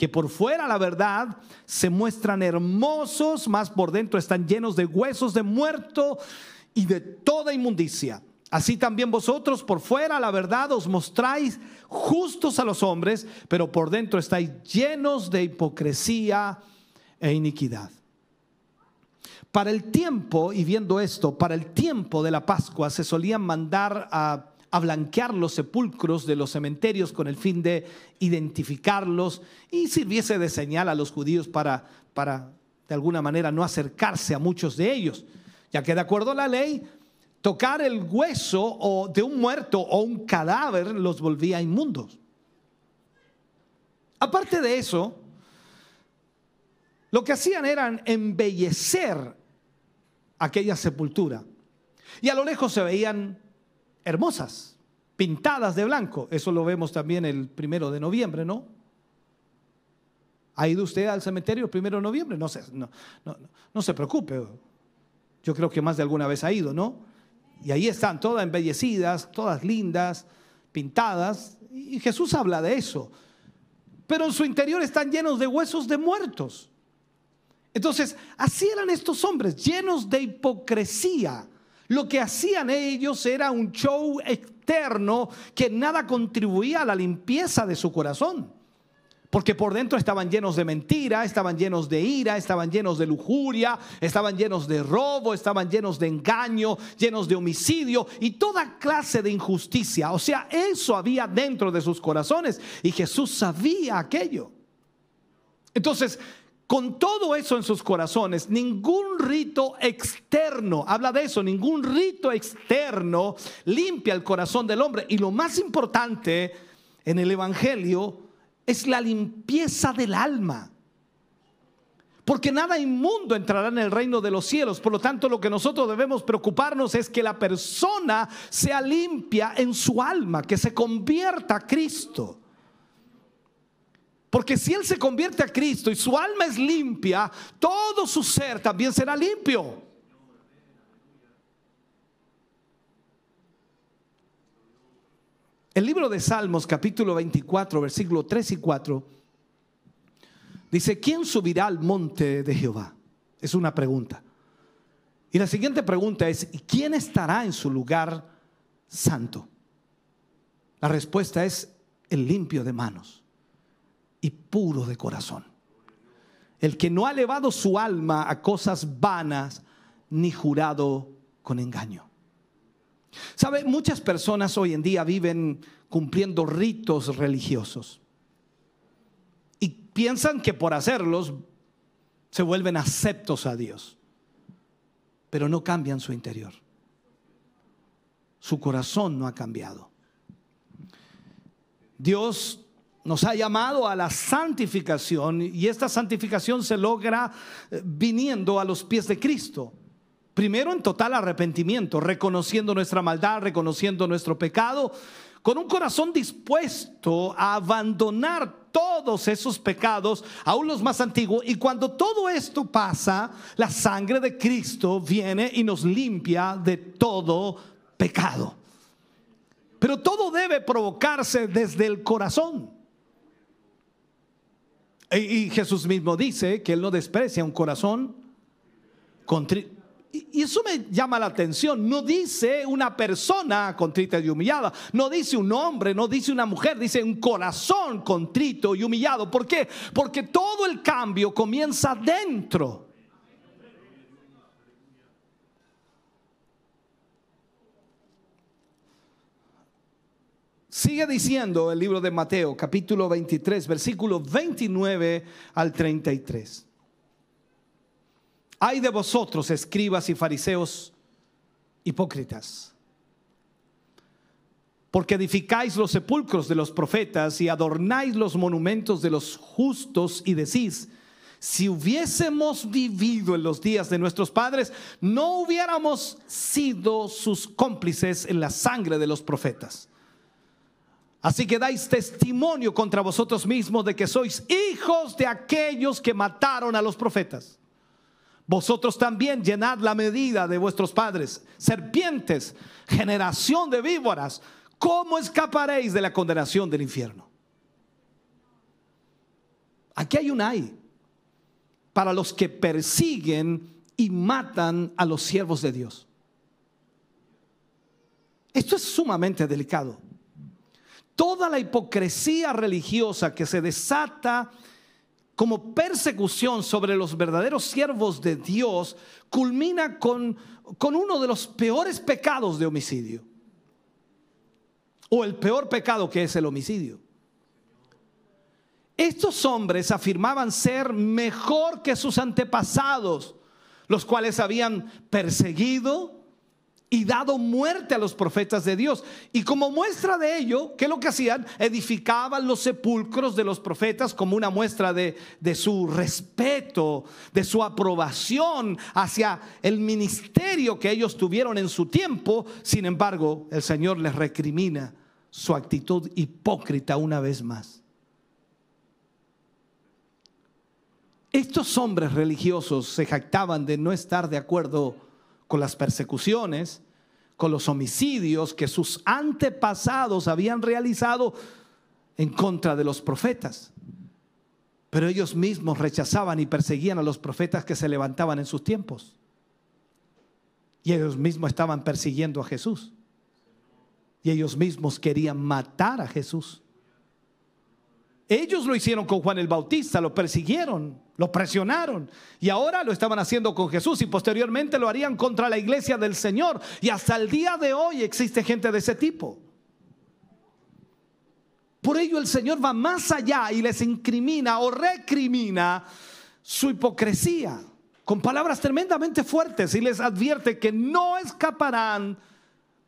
que por fuera la verdad se muestran hermosos, mas por dentro están llenos de huesos de muerto y de toda inmundicia. Así también vosotros por fuera la verdad os mostráis justos a los hombres, pero por dentro estáis llenos de hipocresía e iniquidad. Para el tiempo, y viendo esto, para el tiempo de la Pascua se solían mandar a, blanquear los sepulcros de los cementerios con el fin de identificarlos y sirviese de señal a los judíos para, para de alguna manera no acercarse a muchos de ellos, ya que de acuerdo a la ley, tocar el hueso o de un muerto o un cadáver los volvía inmundos. Aparte de eso, lo que hacían era embellecer aquella sepultura. Y a lo lejos se veían hermosas, pintadas de blanco. Eso lo vemos también el primero de noviembre, ¿no? ¿Ha ido usted al cementerio el primero de noviembre? No se, no, no, se preocupe. Yo creo que más de alguna vez ha ido, ¿no? Y ahí están todas embellecidas, todas lindas, pintadas. Y Jesús habla de eso. Pero en su interior están llenos de huesos de muertos. Entonces, así eran estos hombres, llenos de hipocresía. Lo que hacían ellos era un show externo que nada contribuía a la limpieza de su corazón. Porque por dentro estaban llenos de mentira, estaban llenos de ira, estaban llenos de lujuria, estaban llenos de robo, estaban llenos de engaño, llenos de homicidio y toda clase de injusticia. O sea, eso había dentro de sus corazones y Jesús sabía aquello. Entonces, con todo eso en sus corazones, ningún rito externo, habla de eso, ningún rito externo limpia el corazón del hombre. Y lo más importante en el Evangelio es la limpieza del alma. Porque nada inmundo entrará en el reino de los cielos. Por lo tanto, lo que nosotros debemos preocuparnos es que la persona sea limpia en su alma, que se convierta a Cristo. Porque si Él se convierte a Cristo y su alma es limpia, todo su ser también será limpio. El libro de Salmos capítulo 24, versículo 3 y 4, dice, ¿quién subirá al monte de Jehová? Es una pregunta. Y la siguiente pregunta es, ¿quién estará en su lugar santo? La respuesta es el limpio de manos y puro de corazón. El que no ha elevado su alma a cosas vanas ni jurado con engaño. ¿Sabe? Muchas personas hoy en día viven cumpliendo ritos religiosos y piensan que por hacerlos se vuelven aceptos a Dios, pero no cambian su interior. Su corazón no ha cambiado. Dios nos ha llamado a la santificación y esta santificación se logra eh, viniendo a los pies de Cristo. Primero en total arrepentimiento, reconociendo nuestra maldad, reconociendo nuestro pecado, con un corazón dispuesto a abandonar todos esos pecados, aún los más antiguos. Y cuando todo esto pasa, la sangre de Cristo viene y nos limpia de todo pecado. Pero todo debe provocarse desde el corazón. Y Jesús mismo dice que Él no desprecia un corazón contrito. Y eso me llama la atención. No dice una persona contrita y humillada. No dice un hombre, no dice una mujer. Dice un corazón contrito y humillado. ¿Por qué? Porque todo el cambio comienza dentro. Sigue diciendo el libro de Mateo, capítulo 23, versículo 29 al 33. Hay de vosotros, escribas y fariseos hipócritas, porque edificáis los sepulcros de los profetas y adornáis los monumentos de los justos y decís, si hubiésemos vivido en los días de nuestros padres, no hubiéramos sido sus cómplices en la sangre de los profetas. Así que dais testimonio contra vosotros mismos de que sois hijos de aquellos que mataron a los profetas. Vosotros también llenad la medida de vuestros padres, serpientes, generación de víboras. ¿Cómo escaparéis de la condenación del infierno? Aquí hay un ay para los que persiguen y matan a los siervos de Dios. Esto es sumamente delicado toda la hipocresía religiosa que se desata como persecución sobre los verdaderos siervos de Dios culmina con, con uno de los peores pecados de homicidio. O el peor pecado que es el homicidio. Estos hombres afirmaban ser mejor que sus antepasados, los cuales habían perseguido, y dado muerte a los profetas de Dios. Y como muestra de ello, ¿qué es lo que hacían? Edificaban los sepulcros de los profetas como una muestra de, de su respeto, de su aprobación hacia el ministerio que ellos tuvieron en su tiempo. Sin embargo, el Señor les recrimina su actitud hipócrita una vez más. Estos hombres religiosos se jactaban de no estar de acuerdo con las persecuciones, con los homicidios que sus antepasados habían realizado en contra de los profetas. Pero ellos mismos rechazaban y perseguían a los profetas que se levantaban en sus tiempos. Y ellos mismos estaban persiguiendo a Jesús. Y ellos mismos querían matar a Jesús. Ellos lo hicieron con Juan el Bautista, lo persiguieron, lo presionaron y ahora lo estaban haciendo con Jesús y posteriormente lo harían contra la iglesia del Señor. Y hasta el día de hoy existe gente de ese tipo. Por ello el Señor va más allá y les incrimina o recrimina su hipocresía con palabras tremendamente fuertes y les advierte que no escaparán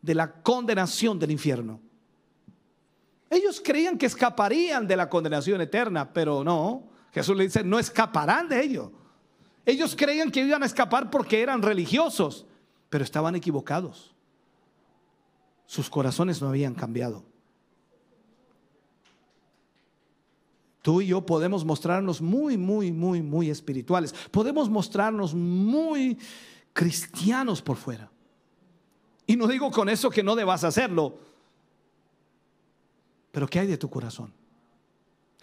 de la condenación del infierno. Ellos creían que escaparían de la condenación eterna, pero no. Jesús le dice, no escaparán de ello. Ellos creían que iban a escapar porque eran religiosos, pero estaban equivocados. Sus corazones no habían cambiado. Tú y yo podemos mostrarnos muy, muy, muy, muy espirituales. Podemos mostrarnos muy cristianos por fuera. Y no digo con eso que no debas hacerlo pero ¿qué hay de tu corazón?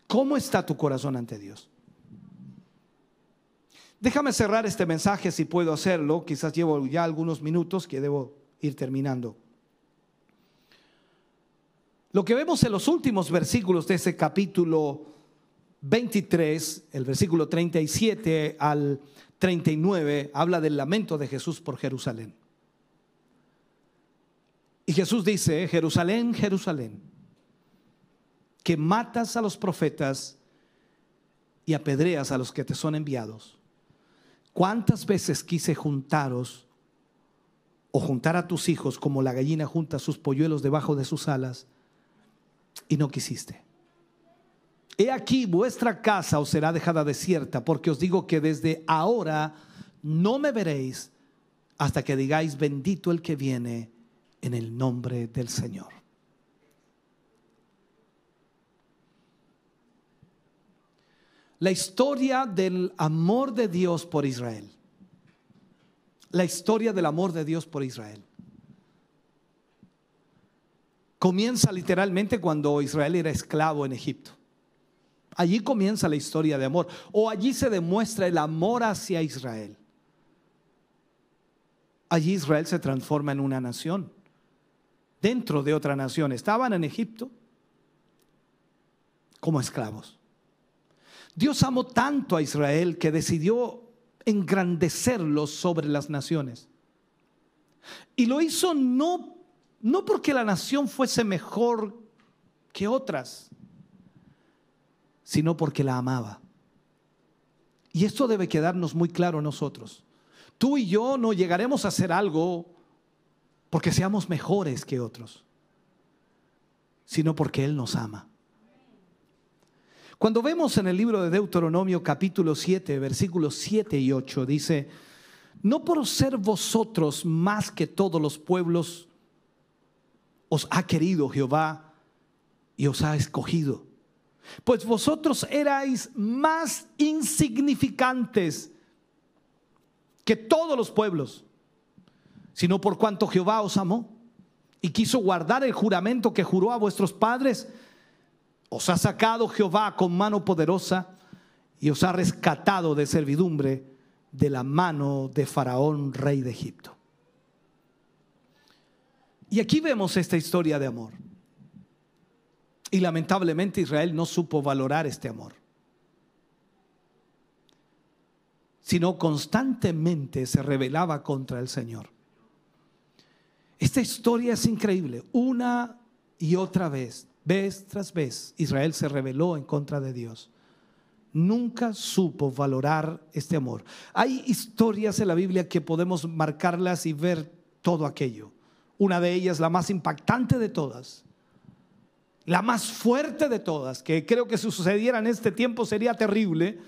¿Cómo está tu corazón ante Dios? Déjame cerrar este mensaje si puedo hacerlo. Quizás llevo ya algunos minutos que debo ir terminando. Lo que vemos en los últimos versículos de ese capítulo 23, el versículo 37 al 39, habla del lamento de Jesús por Jerusalén. Y Jesús dice, Jerusalén, Jerusalén que matas a los profetas y apedreas a los que te son enviados. ¿Cuántas veces quise juntaros o juntar a tus hijos como la gallina junta sus polluelos debajo de sus alas y no quisiste? He aquí vuestra casa os será dejada desierta, porque os digo que desde ahora no me veréis hasta que digáis bendito el que viene en el nombre del Señor. La historia del amor de Dios por Israel. La historia del amor de Dios por Israel. Comienza literalmente cuando Israel era esclavo en Egipto. Allí comienza la historia de amor. O allí se demuestra el amor hacia Israel. Allí Israel se transforma en una nación. Dentro de otra nación. Estaban en Egipto como esclavos. Dios amó tanto a Israel que decidió engrandecerlo sobre las naciones. Y lo hizo no, no porque la nación fuese mejor que otras, sino porque la amaba. Y esto debe quedarnos muy claro nosotros. Tú y yo no llegaremos a hacer algo porque seamos mejores que otros, sino porque Él nos ama. Cuando vemos en el libro de Deuteronomio capítulo 7, versículos 7 y 8, dice, no por ser vosotros más que todos los pueblos, os ha querido Jehová y os ha escogido. Pues vosotros erais más insignificantes que todos los pueblos, sino por cuanto Jehová os amó y quiso guardar el juramento que juró a vuestros padres os ha sacado Jehová con mano poderosa y os ha rescatado de servidumbre de la mano de Faraón, rey de Egipto. Y aquí vemos esta historia de amor. Y lamentablemente Israel no supo valorar este amor, sino constantemente se rebelaba contra el Señor. Esta historia es increíble. Una y otra vez Vez tras vez Israel se rebeló en contra de Dios. Nunca supo valorar este amor. Hay historias en la Biblia que podemos marcarlas y ver todo aquello. Una de ellas, la más impactante de todas, la más fuerte de todas, que creo que si sucediera en este tiempo sería terrible,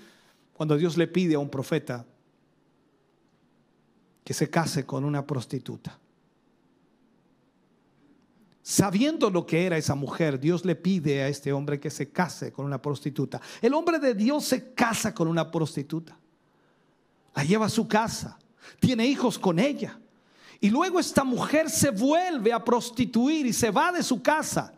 cuando Dios le pide a un profeta que se case con una prostituta. Sabiendo lo que era esa mujer, Dios le pide a este hombre que se case con una prostituta. El hombre de Dios se casa con una prostituta. La lleva a su casa, tiene hijos con ella. Y luego esta mujer se vuelve a prostituir y se va de su casa.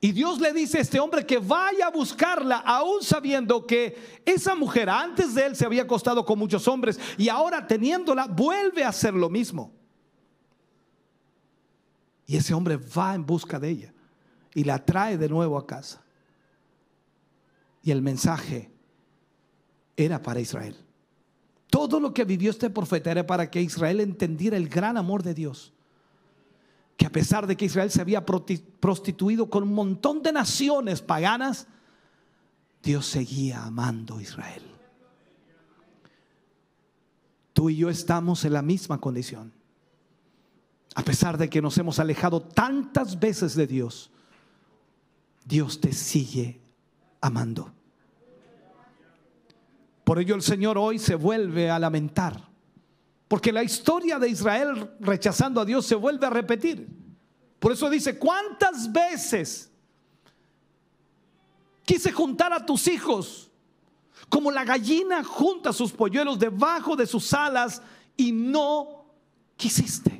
Y Dios le dice a este hombre que vaya a buscarla, aún sabiendo que esa mujer antes de él se había acostado con muchos hombres y ahora teniéndola vuelve a hacer lo mismo. Y ese hombre va en busca de ella y la trae de nuevo a casa. Y el mensaje era para Israel. Todo lo que vivió este profeta era para que Israel entendiera el gran amor de Dios que a pesar de que Israel se había prostituido con un montón de naciones paganas, Dios seguía amando a Israel. Tú y yo estamos en la misma condición. A pesar de que nos hemos alejado tantas veces de Dios, Dios te sigue amando. Por ello el Señor hoy se vuelve a lamentar porque la historia de Israel rechazando a Dios se vuelve a repetir. Por eso dice, ¿cuántas veces quise juntar a tus hijos como la gallina junta sus polluelos debajo de sus alas y no quisiste?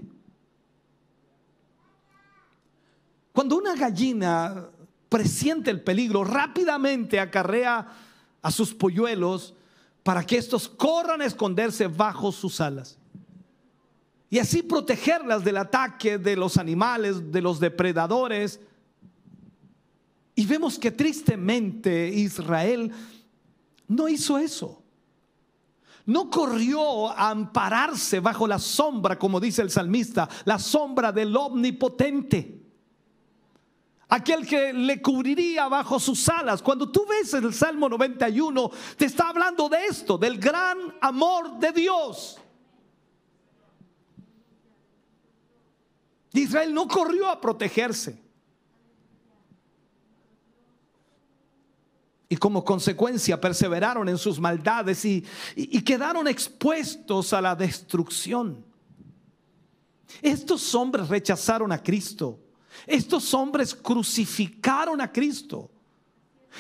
Cuando una gallina presiente el peligro, rápidamente acarrea a sus polluelos para que estos corran a esconderse bajo sus alas y así protegerlas del ataque de los animales, de los depredadores. Y vemos que tristemente Israel no hizo eso. No corrió a ampararse bajo la sombra, como dice el salmista, la sombra del omnipotente. Aquel que le cubriría bajo sus alas. Cuando tú ves el Salmo 91, te está hablando de esto, del gran amor de Dios. Israel no corrió a protegerse. Y como consecuencia perseveraron en sus maldades y, quedaron expuestos a la destrucción. Estos hombres rechazaron a Cristo. Estos hombres crucificaron a Cristo.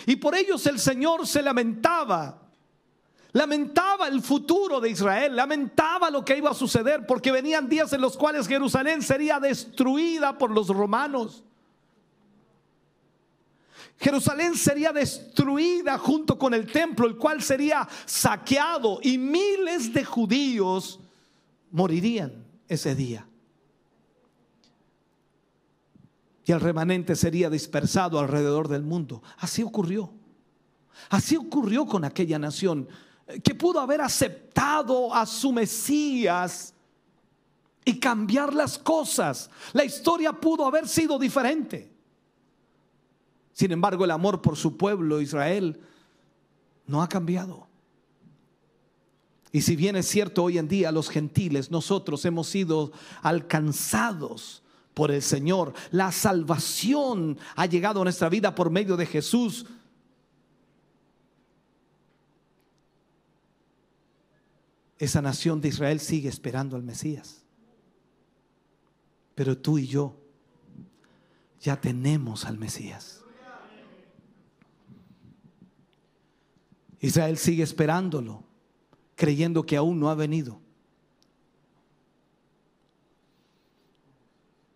Y por ellos el Señor se lamentaba Lamentaba el futuro de Israel, lamentaba lo que iba a suceder porque venían días en los cuales Jerusalén sería destruida por los romanos. Jerusalén sería destruida junto con el templo, el cual sería saqueado y miles de judíos morirían ese día. Y el remanente sería dispersado alrededor del mundo. Así ocurrió. Así ocurrió con aquella nación que pudo haber aceptado a su Mesías y cambiar las cosas. La historia pudo haber sido diferente. Sin embargo, el amor por su pueblo Israel no ha cambiado. Y si bien es cierto hoy en día los gentiles, nosotros hemos sido alcanzados por el Señor, la salvación ha llegado a nuestra vida por medio de Jesús esa nación de Israel sigue esperando al Mesías. Pero tú y yo ya tenemos al Mesías. Israel sigue esperándolo, creyendo que aún no ha venido.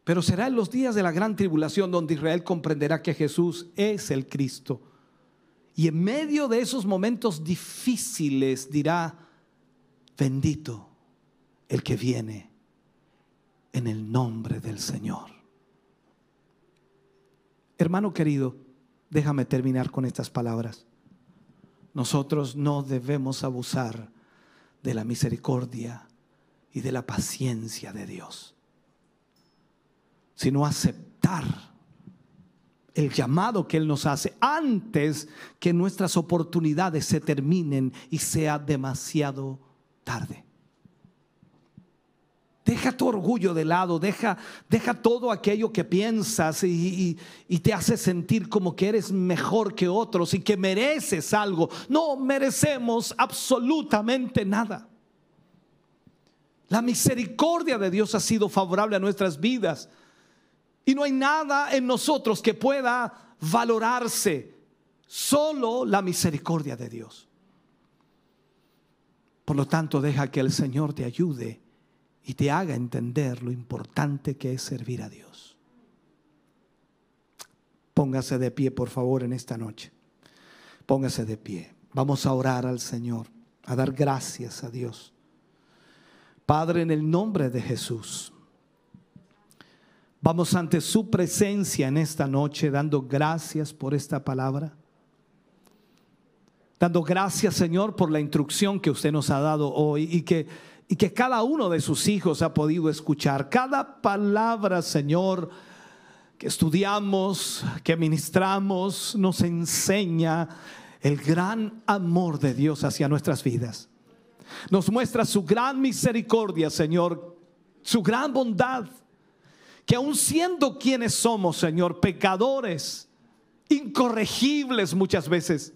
Pero será en los días de la gran tribulación donde Israel comprenderá que Jesús es el Cristo. Y en medio de esos momentos difíciles dirá, Bendito el que viene en el nombre del Señor. Hermano querido, déjame terminar con estas palabras. Nosotros no debemos abusar de la misericordia y de la paciencia de Dios, sino aceptar el llamado que Él nos hace antes que nuestras oportunidades se terminen y sea demasiado tarde. Deja tu orgullo de lado, deja, deja todo aquello que piensas y, y, te hace sentir como que eres mejor que otros y que mereces algo. No merecemos absolutamente nada. La misericordia de Dios ha sido favorable a nuestras vidas y no hay nada en nosotros que pueda valorarse, solo la misericordia de Dios. Por lo tanto, deja que el Señor te ayude y te haga entender lo importante que es servir a Dios. Póngase de pie, por favor, en esta noche. Póngase de pie. Vamos a orar al Señor, a dar gracias a Dios. Padre, en el nombre de Jesús, vamos ante su presencia en esta noche, dando gracias por esta palabra. Dando gracias, Señor, por la instrucción que usted nos ha dado hoy y que y que cada uno de sus hijos ha podido escuchar. Cada palabra, Señor, que estudiamos, que ministramos, nos enseña el gran amor de Dios hacia nuestras vidas. Nos muestra su gran misericordia, Señor, su gran bondad, que aun siendo quienes somos, Señor, pecadores, incorregibles muchas veces,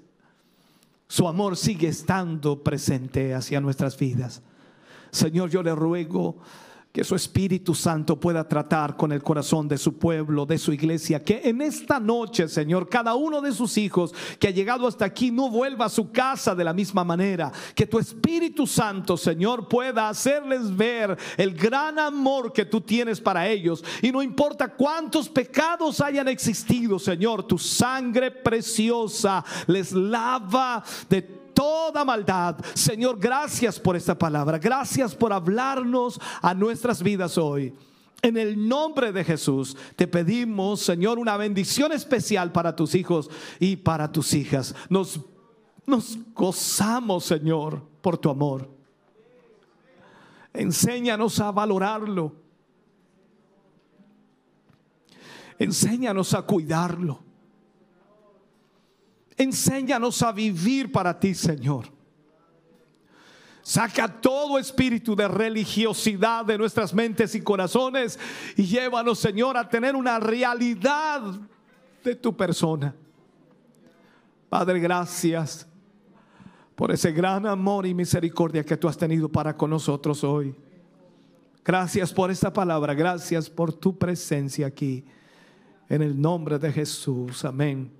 su amor sigue estando presente hacia nuestras vidas. Señor, yo le ruego que su Espíritu Santo pueda tratar con el corazón de su pueblo, de su iglesia. Que en esta noche, Señor, cada uno de sus hijos que ha llegado hasta aquí no vuelva a su casa de la misma manera. Que tu Espíritu Santo, Señor, pueda hacerles ver el gran amor que tú tienes para ellos. Y no importa cuántos pecados hayan existido, Señor, tu sangre preciosa les lava de toda maldad. Señor, gracias por esta palabra. Gracias por hablarnos a nuestras vidas hoy. En el nombre de Jesús te pedimos, Señor, una bendición especial para tus hijos y para tus hijas. Nos, nos gozamos, Señor, por tu amor. Enséñanos a valorarlo. Enséñanos a cuidarlo. Enséñanos a vivir para ti, Señor. Saca todo espíritu de religiosidad de nuestras mentes y corazones y llévanos, Señor, a tener una realidad de tu persona. Padre, gracias por ese gran amor y misericordia que tú has tenido para con nosotros hoy. Gracias por esta palabra, gracias por tu presencia aquí. En el nombre de Jesús, amén.